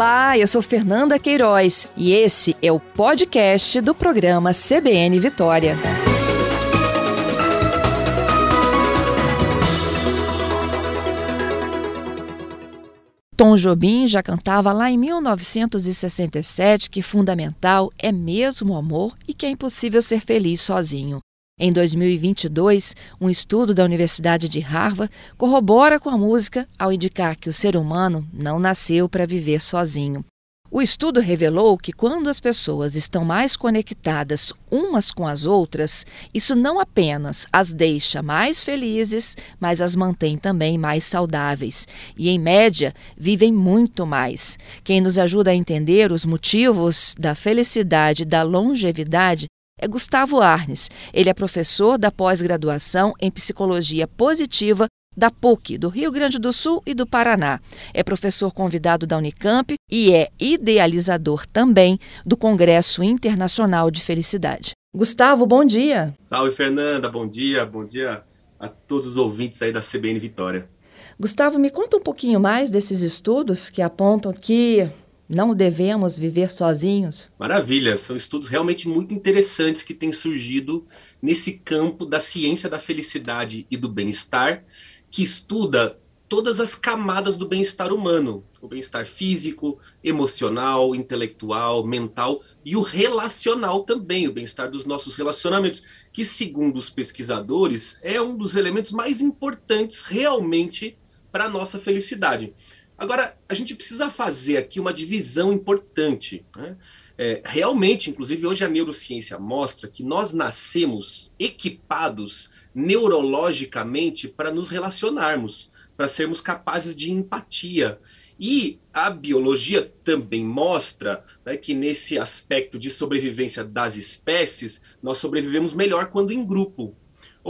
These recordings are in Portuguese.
Olá, eu sou Fernanda Queiroz e esse é o podcast do programa CBN Vitória. Tom Jobim já cantava lá em 1967 que fundamental é mesmo o amor e que é impossível ser feliz sozinho. Em 2022, um estudo da Universidade de Harvard corrobora com a música ao indicar que o ser humano não nasceu para viver sozinho. O estudo revelou que quando as pessoas estão mais conectadas umas com as outras, isso não apenas as deixa mais felizes, mas as mantém também mais saudáveis e, em média, vivem muito mais. Quem nos ajuda a entender os motivos da felicidade e da longevidade é Gustavo Arnes. Ele é professor da pós-graduação em Psicologia Positiva da PUC, do Rio Grande do Sul e do Paraná. É professor convidado da Unicamp e é idealizador também do Congresso Internacional de Felicidade. Gustavo, bom dia. Salve, Fernanda, bom dia. Bom dia a todos os ouvintes aí da CBN Vitória. Gustavo, me conta um pouquinho mais desses estudos que apontam que não devemos viver sozinhos? Maravilha, são estudos realmente muito interessantes que têm surgido nesse campo da ciência da felicidade e do bem-estar, que estuda todas as camadas do bem-estar humano, o bem-estar físico, emocional, intelectual, mental e o relacional também, o bem-estar dos nossos relacionamentos, que segundo os pesquisadores é um dos elementos mais importantes realmente para a nossa felicidade. Agora, a gente precisa fazer aqui uma divisão importante. Né? É, realmente, inclusive, hoje a neurociência mostra que nós nascemos equipados neurologicamente para nos relacionarmos, para sermos capazes de empatia. E a biologia também mostra né, que, nesse aspecto de sobrevivência das espécies, nós sobrevivemos melhor quando em grupo.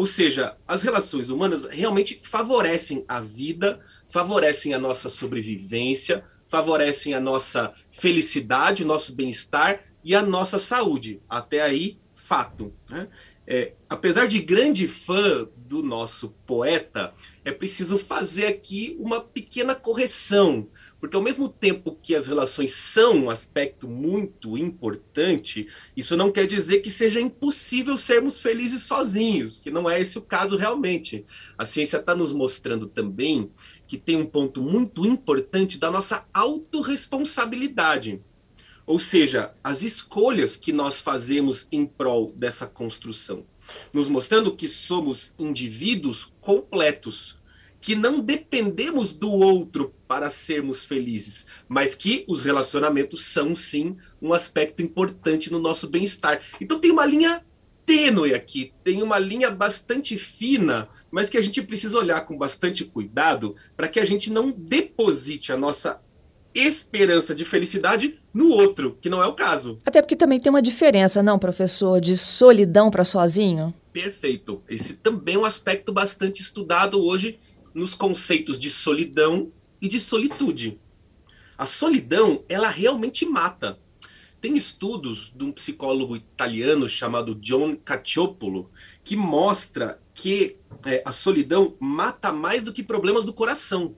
Ou seja, as relações humanas realmente favorecem a vida, favorecem a nossa sobrevivência, favorecem a nossa felicidade, o nosso bem-estar e a nossa saúde. Até aí, fato. Né? É, apesar de grande fã do nosso poeta, é preciso fazer aqui uma pequena correção, porque ao mesmo tempo que as relações são um aspecto muito importante, isso não quer dizer que seja impossível sermos felizes sozinhos, que não é esse o caso realmente. A ciência está nos mostrando também que tem um ponto muito importante da nossa autorresponsabilidade. Ou seja, as escolhas que nós fazemos em prol dessa construção, nos mostrando que somos indivíduos completos, que não dependemos do outro para sermos felizes, mas que os relacionamentos são sim um aspecto importante no nosso bem-estar. Então tem uma linha tênue aqui, tem uma linha bastante fina, mas que a gente precisa olhar com bastante cuidado para que a gente não deposite a nossa esperança de felicidade no outro, que não é o caso. Até porque também tem uma diferença, não, professor, de solidão para sozinho? Perfeito. Esse também é um aspecto bastante estudado hoje nos conceitos de solidão e de solitude. A solidão, ela realmente mata. Tem estudos de um psicólogo italiano chamado John Caciopolo que mostra que é, a solidão mata mais do que problemas do coração.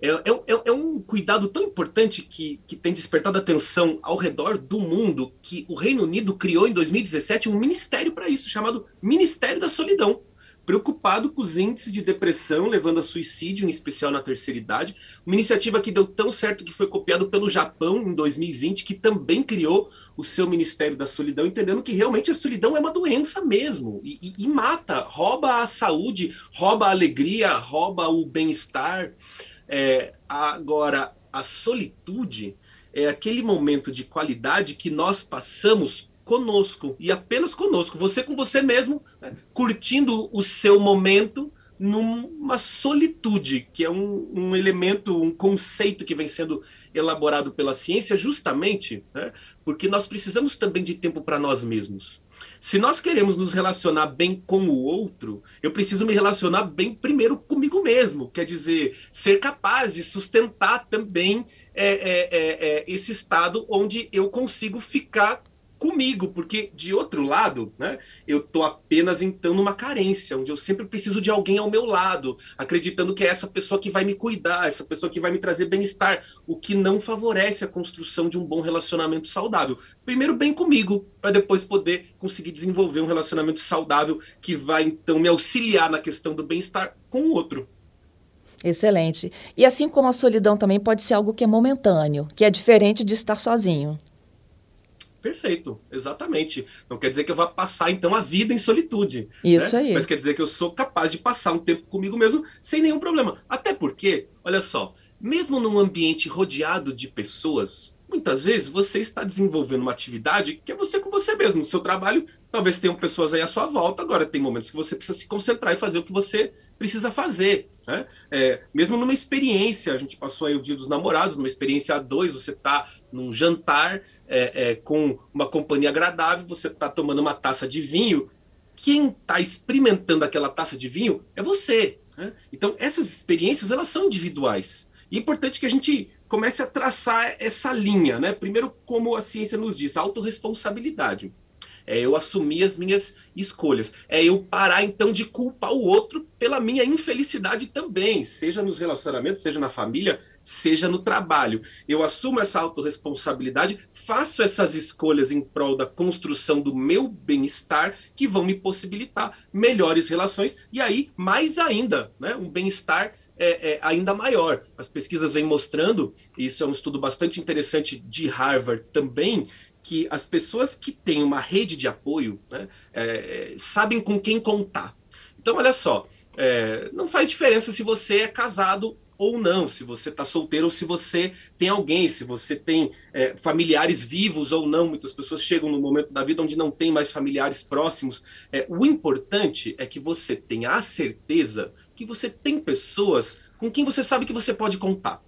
É, é, é, é, um cuidado tão importante que, que tem despertado atenção ao redor do mundo que o Reino Unido criou em 2017 um ministério para isso, chamado Ministério da Solidão. Preocupado com os índices de depressão, levando a suicídio, em especial na terceira idade. Uma iniciativa que deu tão certo que foi copiado pelo Japão em 2020, que também criou o seu Ministério da Solidão, entendendo que realmente a solidão é uma doença mesmo e, e, e mata, rouba a saúde, rouba a alegria, rouba o bem-estar. É, agora, a solitude é aquele momento de qualidade que nós passamos conosco e apenas conosco, você com você mesmo, né, curtindo o seu momento numa solitude, que é um, um, elemento, um conceito que vem sendo elaborado pela ciência, justamente né, porque nós precisamos também de tempo para nós mesmos. Se nós queremos nos relacionar bem com o outro, eu preciso me relacionar bem primeiro comigo mesmo, quer dizer, ser capaz de sustentar também é, é, é, é esse estado onde eu consigo ficar comigo, porque de outro lado, né, eu tô apenas então numa carência, onde eu sempre preciso de alguém ao meu lado, acreditando que é essa pessoa que vai me cuidar, essa pessoa que vai me trazer bem-estar, o que não favorece a construção de um bom relacionamento saudável. Primeiro bem comigo, para depois poder conseguir desenvolver um relacionamento saudável que vai então me auxiliar na questão do bem-estar com o outro. Excelente. E assim como a solidão também pode ser algo que é momentâneo, que é diferente de estar sozinho. Perfeito, exatamente. Não quer dizer que eu vá passar então a vida em solitude. Isso né? aí. Mas quer dizer que eu sou capaz de passar um tempo comigo mesmo sem nenhum problema. Até porque, olha só, mesmo num ambiente rodeado de pessoas, muitas vezes você está desenvolvendo uma atividade que é você com você mesmo. No seu trabalho, talvez tenham pessoas aí à sua volta, agora tem momentos que você precisa se concentrar e fazer o que você precisa fazer. Né? É, mesmo numa experiência, a gente passou aí o dia dos namorados, numa experiência a dois, você está num jantar é, é, com uma companhia agradável, você está tomando uma taça de vinho. Quem está experimentando aquela taça de vinho é você. Né? Então, essas experiências elas são individuais. E é importante que a gente comece a traçar essa linha, né? Primeiro, como a ciência nos diz, autorresponsabilidade. É eu assumir as minhas escolhas. É eu parar, então, de culpar o outro pela minha infelicidade também, seja nos relacionamentos, seja na família, seja no trabalho. Eu assumo essa autorresponsabilidade, faço essas escolhas em prol da construção do meu bem-estar, que vão me possibilitar melhores relações, e aí, mais ainda, né? Um bem-estar é, é, ainda maior. As pesquisas vêm mostrando, e isso é um estudo bastante interessante de Harvard também, que as pessoas que têm uma rede de apoio né, é, sabem com quem contar. Então, olha só, é, não faz diferença se você é casado ou não, se você está solteiro ou se você tem alguém, se você tem é, familiares vivos ou não. Muitas pessoas chegam no momento da vida onde não tem mais familiares próximos. É, o importante é que você tenha a certeza que você tem pessoas com quem você sabe que você pode contar.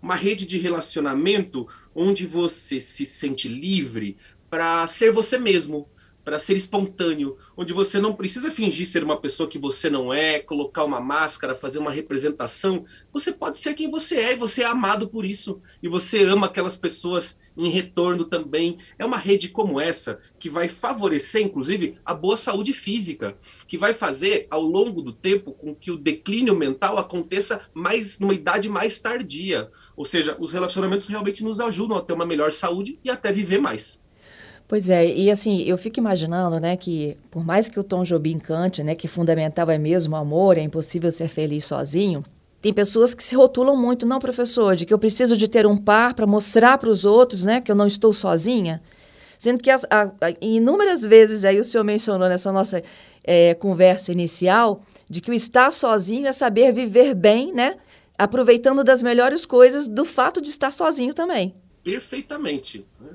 Uma rede de relacionamento onde você se sente livre para ser você mesmo, para ser espontâneo, onde você não precisa fingir ser uma pessoa que você não é, colocar uma máscara, fazer uma representação. Você pode ser quem você é e você é amado por isso. E você ama aquelas pessoas em retorno também. É uma rede como essa que vai favorecer, inclusive, a boa saúde física, que vai fazer ao longo do tempo com que o declínio mental aconteça mais numa idade mais tardia. Ou seja, os relacionamentos realmente nos ajudam a ter uma melhor saúde e até viver mais. Pois é, e assim, eu fico imaginando, né, que por mais que o Tom Jobim cante, né, que fundamental é mesmo o amor, é impossível ser feliz sozinho, tem pessoas que se rotulam muito, não, professor, de que eu preciso de ter um par para mostrar para os outros, né, que eu não estou sozinha. Sendo que as, a, a, inúmeras vezes aí o senhor mencionou nessa nossa é, conversa inicial de que o estar sozinho é saber viver bem, né? Aproveitando das melhores coisas do fato de estar sozinho também. Perfeitamente. Né?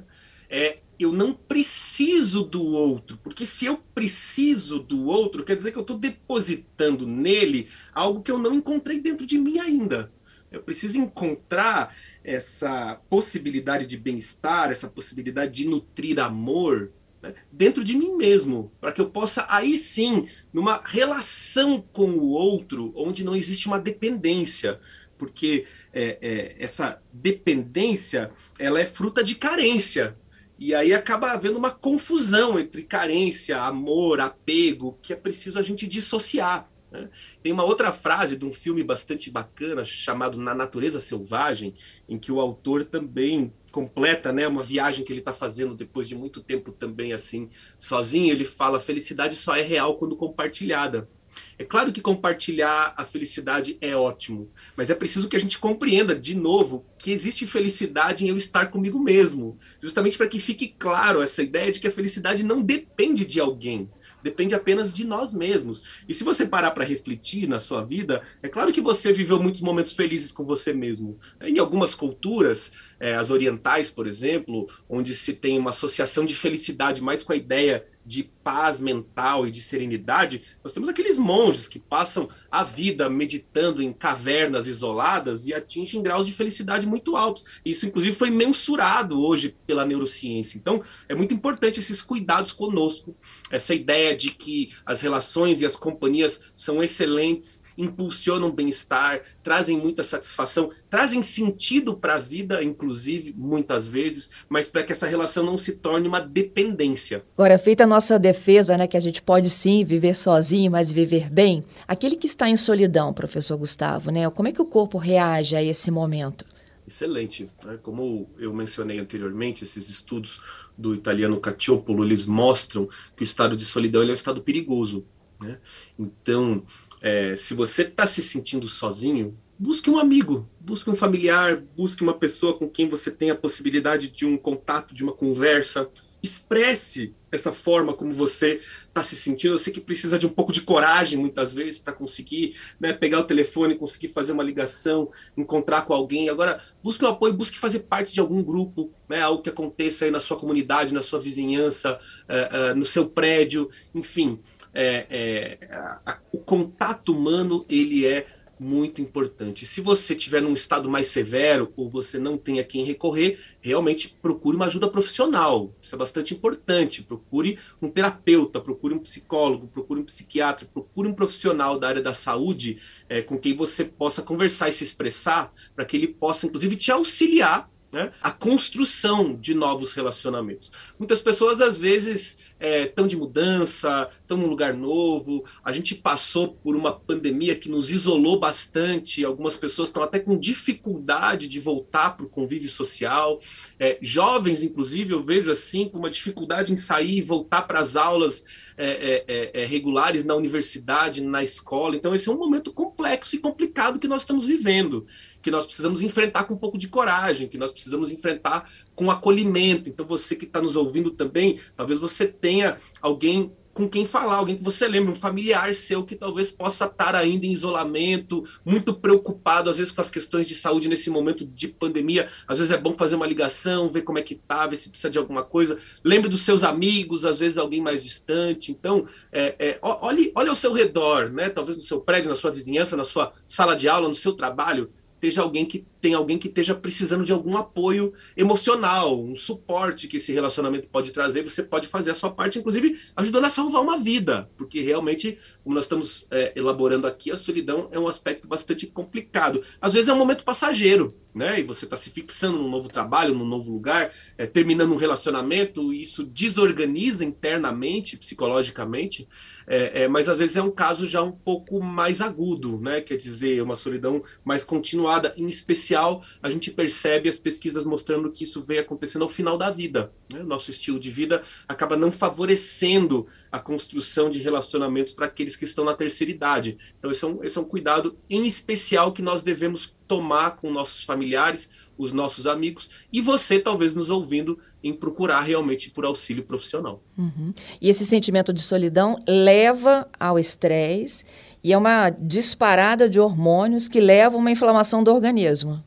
É, eu não preciso do outro, porque se eu preciso do outro, quer dizer que eu estou depositando nele algo que eu não encontrei dentro de mim ainda. Eu preciso encontrar essa possibilidade de bem-estar, essa possibilidade de nutrir amor né, dentro de mim mesmo, para que eu possa aí sim, numa relação com o outro, onde não existe uma dependência, porque é, é, essa dependência ela é fruta de carência. E aí acaba havendo uma confusão entre carência, amor, apego, que é preciso a gente dissociar. Né? Tem uma outra frase de um filme bastante bacana chamado Na Natureza Selvagem, em que o autor também completa né, uma viagem que ele está fazendo depois de muito tempo também assim, sozinho. Ele fala: felicidade só é real quando compartilhada. É claro que compartilhar a felicidade é ótimo, mas é preciso que a gente compreenda de novo que existe felicidade em eu estar comigo mesmo, justamente para que fique claro essa ideia de que a felicidade não depende de alguém, depende apenas de nós mesmos. E se você parar para refletir na sua vida, é claro que você viveu muitos momentos felizes com você mesmo. Em algumas culturas, é, as orientais, por exemplo, onde se tem uma associação de felicidade mais com a ideia de paz mental e de serenidade, nós temos aqueles monges que passam a vida meditando em cavernas isoladas e atingem graus de felicidade muito altos. Isso, inclusive, foi mensurado hoje pela neurociência. Então, é muito importante esses cuidados conosco, essa ideia de que as relações e as companhias são excelentes, impulsionam bem-estar, trazem muita satisfação, trazem sentido para a vida, inclusive, muitas vezes, mas para que essa relação não se torne uma dependência. Agora, feita nossa defesa, né, que a gente pode sim viver sozinho, mas viver bem, aquele que está em solidão, professor Gustavo, né, como é que o corpo reage a esse momento? Excelente. Né? Como eu mencionei anteriormente, esses estudos do italiano Cacciopolo, eles mostram que o estado de solidão é um estado perigoso. Né? Então, é, se você está se sentindo sozinho, busque um amigo, busque um familiar, busque uma pessoa com quem você tem a possibilidade de um contato, de uma conversa, expresse essa forma como você está se sentindo. Eu sei que precisa de um pouco de coragem, muitas vezes, para conseguir né, pegar o telefone, conseguir fazer uma ligação, encontrar com alguém. Agora, busque um apoio, busque fazer parte de algum grupo, né, algo que aconteça aí na sua comunidade, na sua vizinhança, uh, uh, no seu prédio, enfim. É, é, a, a, o contato humano, ele é muito importante. Se você estiver num estado mais severo ou você não tem a quem recorrer, realmente procure uma ajuda profissional. Isso é bastante importante. Procure um terapeuta, procure um psicólogo, procure um psiquiatra, procure um profissional da área da saúde é, com quem você possa conversar e se expressar, para que ele possa, inclusive, te auxiliar né, a construção de novos relacionamentos. Muitas pessoas, às vezes, estão é, de mudança, estão num lugar novo. A gente passou por uma pandemia que nos isolou bastante. Algumas pessoas estão até com dificuldade de voltar para o convívio social. É, jovens, inclusive, eu vejo assim, com uma dificuldade em sair e voltar para as aulas é, é, é, é, regulares na universidade, na escola. Então, esse é um momento complexo e complicado que nós estamos vivendo, que nós precisamos enfrentar com um pouco de coragem, que nós precisamos enfrentar com acolhimento. Então, você que está nos ouvindo também, talvez você tenha alguém com quem falar, alguém que você lembra, um familiar seu que talvez possa estar ainda em isolamento, muito preocupado, às vezes com as questões de saúde nesse momento de pandemia. Às vezes é bom fazer uma ligação, ver como é que tá, ver se precisa de alguma coisa. Lembre dos seus amigos, às vezes alguém mais distante. Então, é, é, olhe, olhe ao seu redor, né? Talvez no seu prédio, na sua vizinhança, na sua sala de aula, no seu trabalho esteja alguém que tem alguém que esteja precisando de algum apoio emocional, um suporte que esse relacionamento pode trazer, você pode fazer a sua parte, inclusive ajudando a salvar uma vida, porque realmente, como nós estamos é, elaborando aqui, a solidão é um aspecto bastante complicado. Às vezes é um momento passageiro, né? E você está se fixando num novo trabalho, num novo lugar, é, terminando um relacionamento, isso desorganiza internamente, psicologicamente, é, é, mas às vezes é um caso já um pouco mais agudo, né? Quer dizer, uma solidão mais continuada, em especial a gente percebe as pesquisas mostrando que isso veio acontecendo ao final da vida. Né? Nosso estilo de vida acaba não favorecendo a construção de relacionamentos para aqueles que estão na terceira idade. Então, esse é um, esse é um cuidado em especial que nós devemos tomar com nossos familiares, os nossos amigos, e você, talvez, nos ouvindo, em procurar realmente por auxílio profissional. Uhum. E esse sentimento de solidão leva ao estresse e é uma disparada de hormônios que levam a uma inflamação do organismo.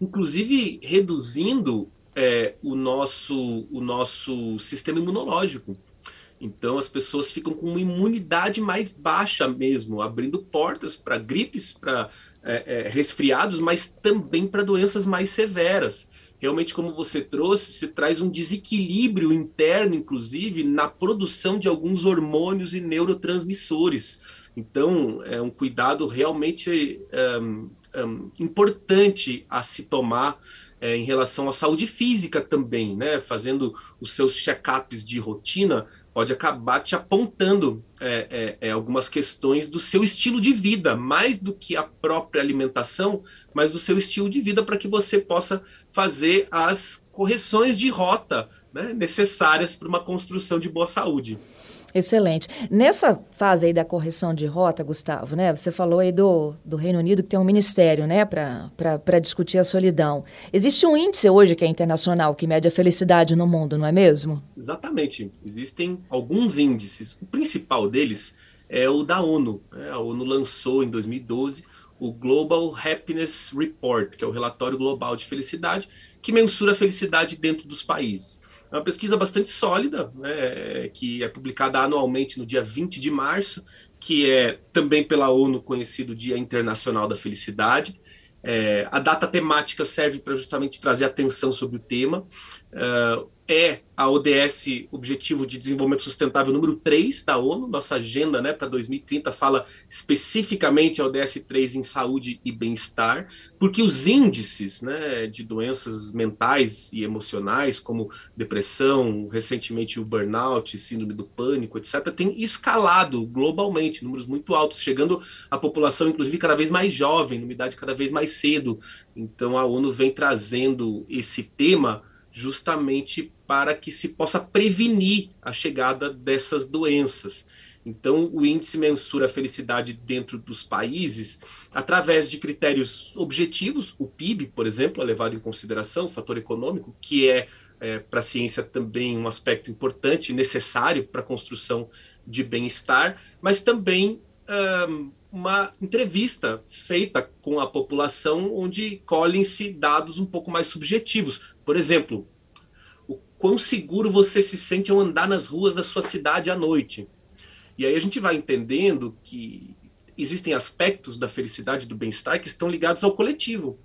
Inclusive, reduzindo é, o, nosso, o nosso sistema imunológico. Então as pessoas ficam com uma imunidade mais baixa mesmo, abrindo portas para gripes, para é, é, resfriados, mas também para doenças mais severas. Realmente, como você trouxe, se traz um desequilíbrio interno, inclusive, na produção de alguns hormônios e neurotransmissores. Então, é um cuidado realmente um, um, importante a se tomar é, em relação à saúde física também, né? Fazendo os seus check-ups de rotina, pode acabar te apontando é, é, é, algumas questões do seu estilo de vida, mais do que a própria alimentação, mas do seu estilo de vida para que você possa fazer as correções de rota né, necessárias para uma construção de boa saúde. Excelente. Nessa fase aí da correção de rota, Gustavo, né? Você falou aí do, do Reino Unido que tem um ministério, né, para discutir a solidão. Existe um índice hoje que é internacional que mede a felicidade no mundo, não é mesmo? Exatamente. Existem alguns índices. O principal deles é o da ONU. Né? A ONU lançou em 2012 o Global Happiness Report, que é o relatório global de felicidade, que mensura a felicidade dentro dos países. É uma pesquisa bastante sólida, né, que é publicada anualmente no dia 20 de março, que é também pela ONU conhecido Dia Internacional da Felicidade. É, a data temática serve para justamente trazer atenção sobre o tema. Uh, é a ODS, Objetivo de Desenvolvimento Sustentável número 3 da ONU, nossa agenda né, para 2030 fala especificamente a ODS 3 em saúde e bem-estar, porque os índices né, de doenças mentais e emocionais, como depressão, recentemente o burnout, síndrome do pânico, etc., têm escalado globalmente, números muito altos, chegando à população, inclusive, cada vez mais jovem, numa idade cada vez mais cedo. Então a ONU vem trazendo esse tema justamente para que se possa prevenir a chegada dessas doenças. Então, o índice mensura a felicidade dentro dos países através de critérios objetivos, o PIB, por exemplo, é levado em consideração, o fator econômico, que é, é para a ciência também um aspecto importante, necessário para a construção de bem-estar, mas também uma entrevista feita com a população, onde colhem-se dados um pouco mais subjetivos. Por exemplo, quão seguro você se sente ao andar nas ruas da sua cidade à noite. E aí a gente vai entendendo que existem aspectos da felicidade, do bem-estar que estão ligados ao coletivo.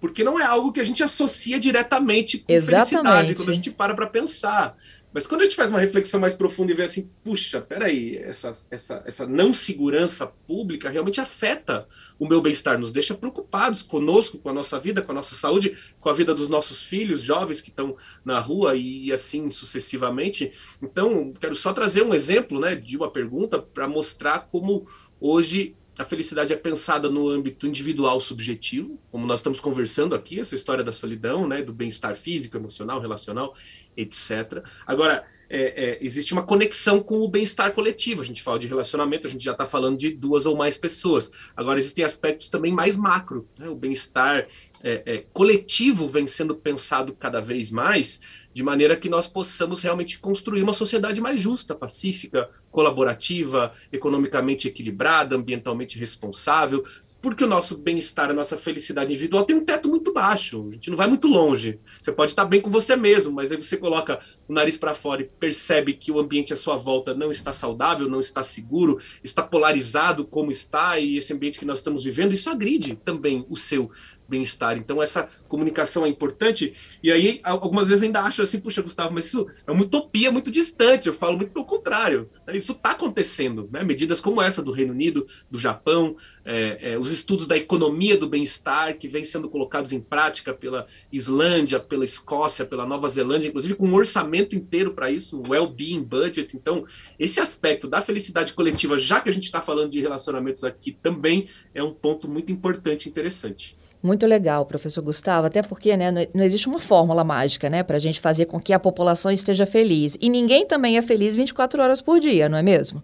Porque não é algo que a gente associa diretamente com Exatamente. felicidade, quando a gente para para pensar. Mas quando a gente faz uma reflexão mais profunda e vê assim, puxa, peraí, essa, essa, essa não segurança pública realmente afeta o meu bem-estar, nos deixa preocupados conosco, com a nossa vida, com a nossa saúde, com a vida dos nossos filhos, jovens que estão na rua e assim sucessivamente. Então, quero só trazer um exemplo né, de uma pergunta para mostrar como hoje a felicidade é pensada no âmbito individual subjetivo, como nós estamos conversando aqui, essa história da solidão, né, do bem-estar físico, emocional, relacional, etc. Agora, é, é, existe uma conexão com o bem-estar coletivo. A gente fala de relacionamento, a gente já está falando de duas ou mais pessoas. Agora, existem aspectos também mais macro. Né? O bem-estar é, é coletivo vem sendo pensado cada vez mais de maneira que nós possamos realmente construir uma sociedade mais justa, pacífica, colaborativa, economicamente equilibrada, ambientalmente responsável, porque o nosso bem-estar, a nossa felicidade individual tem um teto muito baixo, a gente não vai muito longe. Você pode estar bem com você mesmo, mas aí você coloca o nariz para fora e percebe que o ambiente à sua volta não está saudável, não está seguro, está polarizado como está, e esse ambiente que nós estamos vivendo, isso agride também o seu bem-estar. Então, essa comunicação é importante. E aí, algumas vezes ainda acho assim, puxa, Gustavo, mas isso é uma utopia muito distante. Eu falo muito pelo contrário. Isso está acontecendo. Né? Medidas como essa do Reino Unido, do Japão, é, é, os estudos da economia do bem-estar que vêm sendo colocados em prática pela Islândia, pela Escócia, pela Nova Zelândia, inclusive com um orçamento inteiro para isso, um well-being budget. Então, esse aspecto da felicidade coletiva, já que a gente está falando de relacionamentos aqui, também é um ponto muito importante e interessante. Muito legal, professor Gustavo, até porque né, não existe uma fórmula mágica né, para a gente fazer com que a população esteja feliz. E ninguém também é feliz 24 horas por dia, não é mesmo?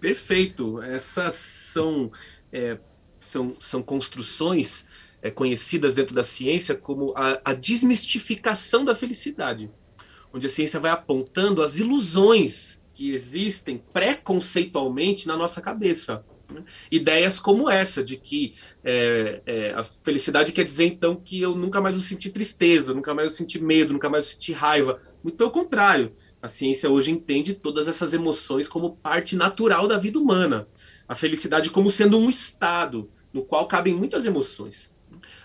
Perfeito. Essas são, é, são, são construções é, conhecidas dentro da ciência como a, a desmistificação da felicidade, onde a ciência vai apontando as ilusões que existem preconceitualmente na nossa cabeça. Né? Ideias como essa, de que é, é, a felicidade quer dizer então que eu nunca mais vou sentir tristeza, nunca mais vou sentir medo, nunca mais vou sentir raiva. Muito pelo contrário, a ciência hoje entende todas essas emoções como parte natural da vida humana. A felicidade como sendo um estado no qual cabem muitas emoções.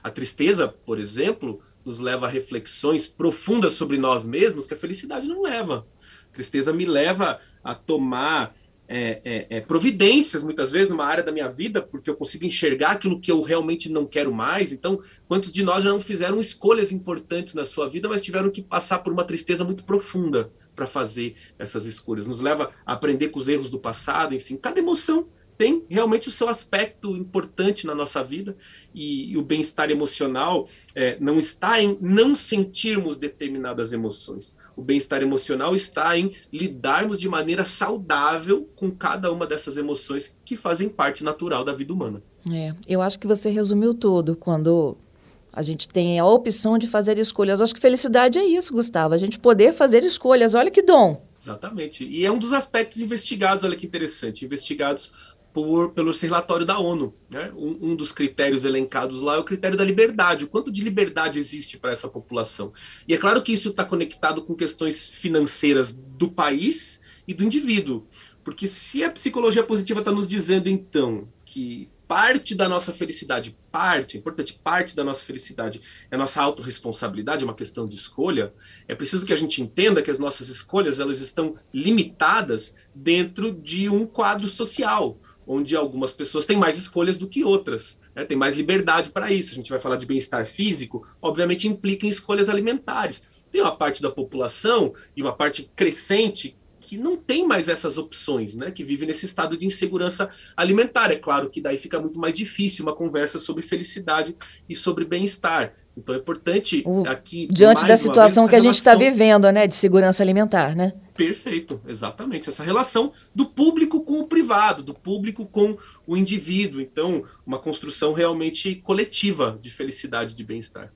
A tristeza, por exemplo, nos leva a reflexões profundas sobre nós mesmos que a felicidade não leva. A tristeza me leva a tomar é, é, é, providências, muitas vezes, numa área da minha vida, porque eu consigo enxergar aquilo que eu realmente não quero mais. Então, quantos de nós já não fizeram escolhas importantes na sua vida, mas tiveram que passar por uma tristeza muito profunda para fazer essas escolhas? Nos leva a aprender com os erros do passado, enfim, cada emoção tem realmente o seu aspecto importante na nossa vida e, e o bem-estar emocional é, não está em não sentirmos determinadas emoções. O bem-estar emocional está em lidarmos de maneira saudável com cada uma dessas emoções que fazem parte natural da vida humana. É, eu acho que você resumiu tudo quando a gente tem a opção de fazer escolhas. Eu acho que felicidade é isso, Gustavo, a gente poder fazer escolhas. Olha que dom. Exatamente. E é um dos aspectos investigados, olha que interessante, investigados por, pelo relatório da ONU. Né? Um, um, dos critérios elencados lá é o critério da liberdade. O quanto de liberdade existe para essa população? E é claro que isso está conectado com questões financeiras do país e do indivíduo. Porque se a psicologia positiva está nos dizendo, então, que parte da nossa felicidade, parte, é importante, parte da nossa felicidade é nossa autorresponsabilidade, é uma questão de escolha, é preciso que a gente entenda que as nossas escolhas elas estão limitadas dentro de um quadro social, onde algumas pessoas têm mais escolhas do que outras, né? tem mais liberdade para isso. A gente vai falar de bem-estar físico, obviamente implica em escolhas alimentares. Tem uma parte da população e uma parte crescente que não tem mais essas opções, né? Que vive nesse estado de insegurança alimentar. É claro que daí fica muito mais difícil uma conversa sobre felicidade e sobre bem-estar. Então é importante o, aqui diante da situação vez, que a gente está vivendo, né, de segurança alimentar, né? Perfeito, exatamente. Essa relação do público com o privado, do público com o indivíduo. Então, uma construção realmente coletiva de felicidade, de bem-estar.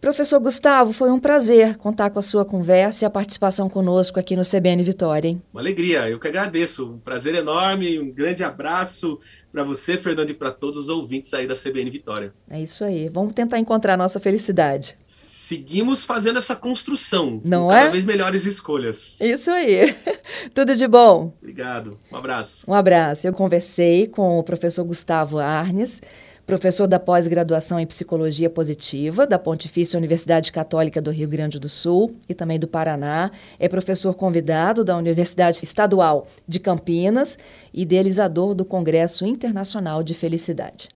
Professor Gustavo, foi um prazer contar com a sua conversa e a participação conosco aqui no CBN Vitória. Hein? Uma alegria, eu que agradeço. Um prazer enorme, um grande abraço para você, Fernando, e para todos os ouvintes aí da CBN Vitória. É isso aí. Vamos tentar encontrar a nossa felicidade. Seguimos fazendo essa construção. Não com é? Cada vez melhores escolhas. Isso aí. Tudo de bom. Obrigado. Um abraço. Um abraço. Eu conversei com o professor Gustavo Arnes professor da pós-graduação em Psicologia Positiva da Pontifícia Universidade Católica do Rio Grande do Sul e também do Paraná. É professor convidado da Universidade Estadual de Campinas e idealizador do Congresso Internacional de Felicidade.